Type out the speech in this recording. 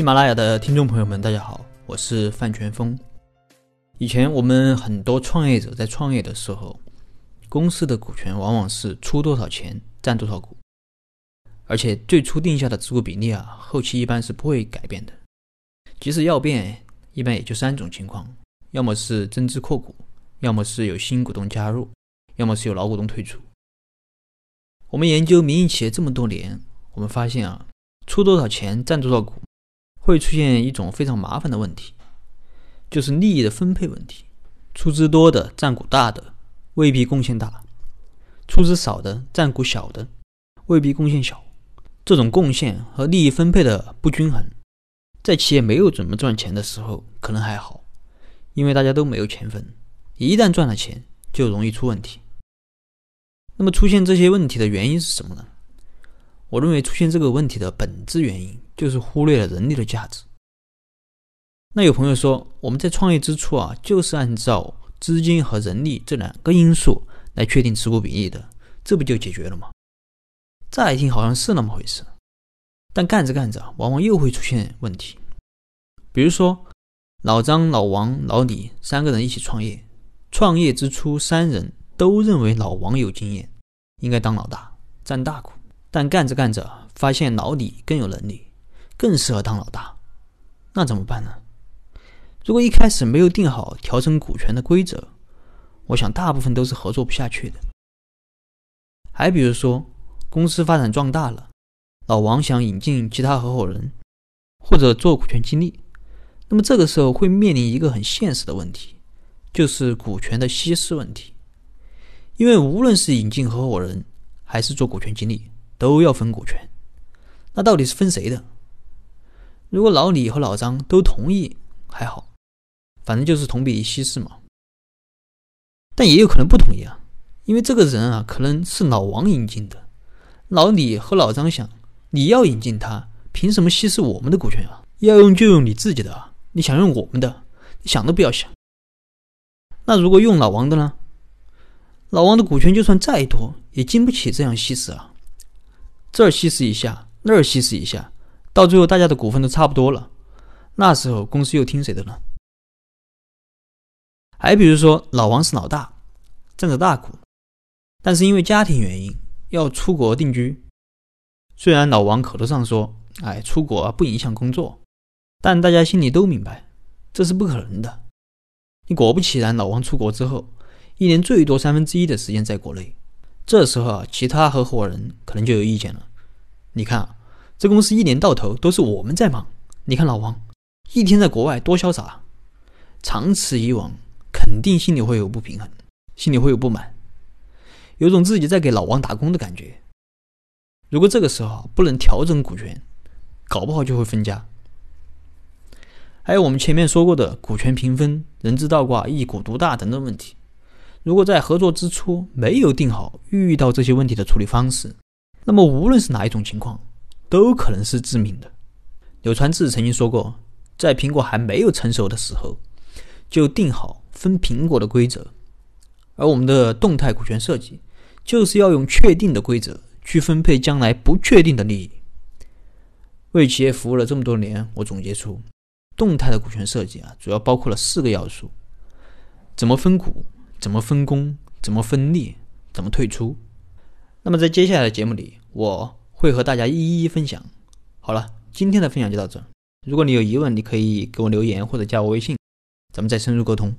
喜马拉雅的听众朋友们，大家好，我是范全峰。以前我们很多创业者在创业的时候，公司的股权往往是出多少钱占多少股，而且最初定下的持股比例啊，后期一般是不会改变的。即使要变，一般也就三种情况：要么是增资扩股，要么是有新股东加入，要么是有老股东退出。我们研究民营企业这么多年，我们发现啊，出多少钱占多少股。会出现一种非常麻烦的问题，就是利益的分配问题。出资多的占股大的未必贡献大，出资少的占股小的未必贡献小。这种贡献和利益分配的不均衡，在企业没有怎么赚钱的时候可能还好，因为大家都没有钱分；一旦赚了钱，就容易出问题。那么出现这些问题的原因是什么呢？我认为出现这个问题的本质原因。就是忽略了人力的价值。那有朋友说，我们在创业之初啊，就是按照资金和人力这两个因素来确定持股比例的，这不就解决了吗？乍一听好像是那么回事，但干着干着，往往又会出现问题。比如说，老张、老王、老李三个人一起创业，创业之初，三人都认为老王有经验，应该当老大，占大股，但干着干着，发现老李更有能力。更适合当老大，那怎么办呢？如果一开始没有定好调整股权的规则，我想大部分都是合作不下去的。还比如说，公司发展壮大了，老王想引进其他合伙人或者做股权激励，那么这个时候会面临一个很现实的问题，就是股权的稀释问题。因为无论是引进合伙人还是做股权激励，都要分股权，那到底是分谁的？如果老李和老张都同意，还好，反正就是同比例稀释嘛。但也有可能不同意啊，因为这个人啊，可能是老王引进的。老李和老张想，你要引进他，凭什么稀释我们的股权啊？要用就用你自己的啊，你想用我们的，你想都不要想。那如果用老王的呢？老王的股权就算再多，也经不起这样稀释啊。这儿稀释一下，那儿稀释一下。到最后，大家的股份都差不多了，那时候公司又听谁的呢？还比如说，老王是老大，占着大股，但是因为家庭原因要出国定居。虽然老王口头上说：“哎，出国不影响工作”，但大家心里都明白，这是不可能的。你果不其然，老王出国之后，一年最多三分之一的时间在国内，这时候啊，其他合伙人可能就有意见了。你看。这公司一年到头都是我们在忙，你看老王一天在国外多潇洒，长此以往，肯定心里会有不平衡，心里会有不满，有种自己在给老王打工的感觉。如果这个时候不能调整股权，搞不好就会分家。还有我们前面说过的股权平分、人资倒挂、一股独大等等问题，如果在合作之初没有定好遇到这些问题的处理方式，那么无论是哪一种情况。都可能是致命的。柳传志曾经说过，在苹果还没有成熟的时候，就定好分苹果的规则。而我们的动态股权设计，就是要用确定的规则去分配将来不确定的利益。为企业服务了这么多年，我总结出，动态的股权设计啊，主要包括了四个要素：怎么分股，怎么分工，怎么分利，怎么退出。那么在接下来的节目里，我。会和大家一一分享。好了，今天的分享就到这。如果你有疑问，你可以给我留言或者加我微信，咱们再深入沟通。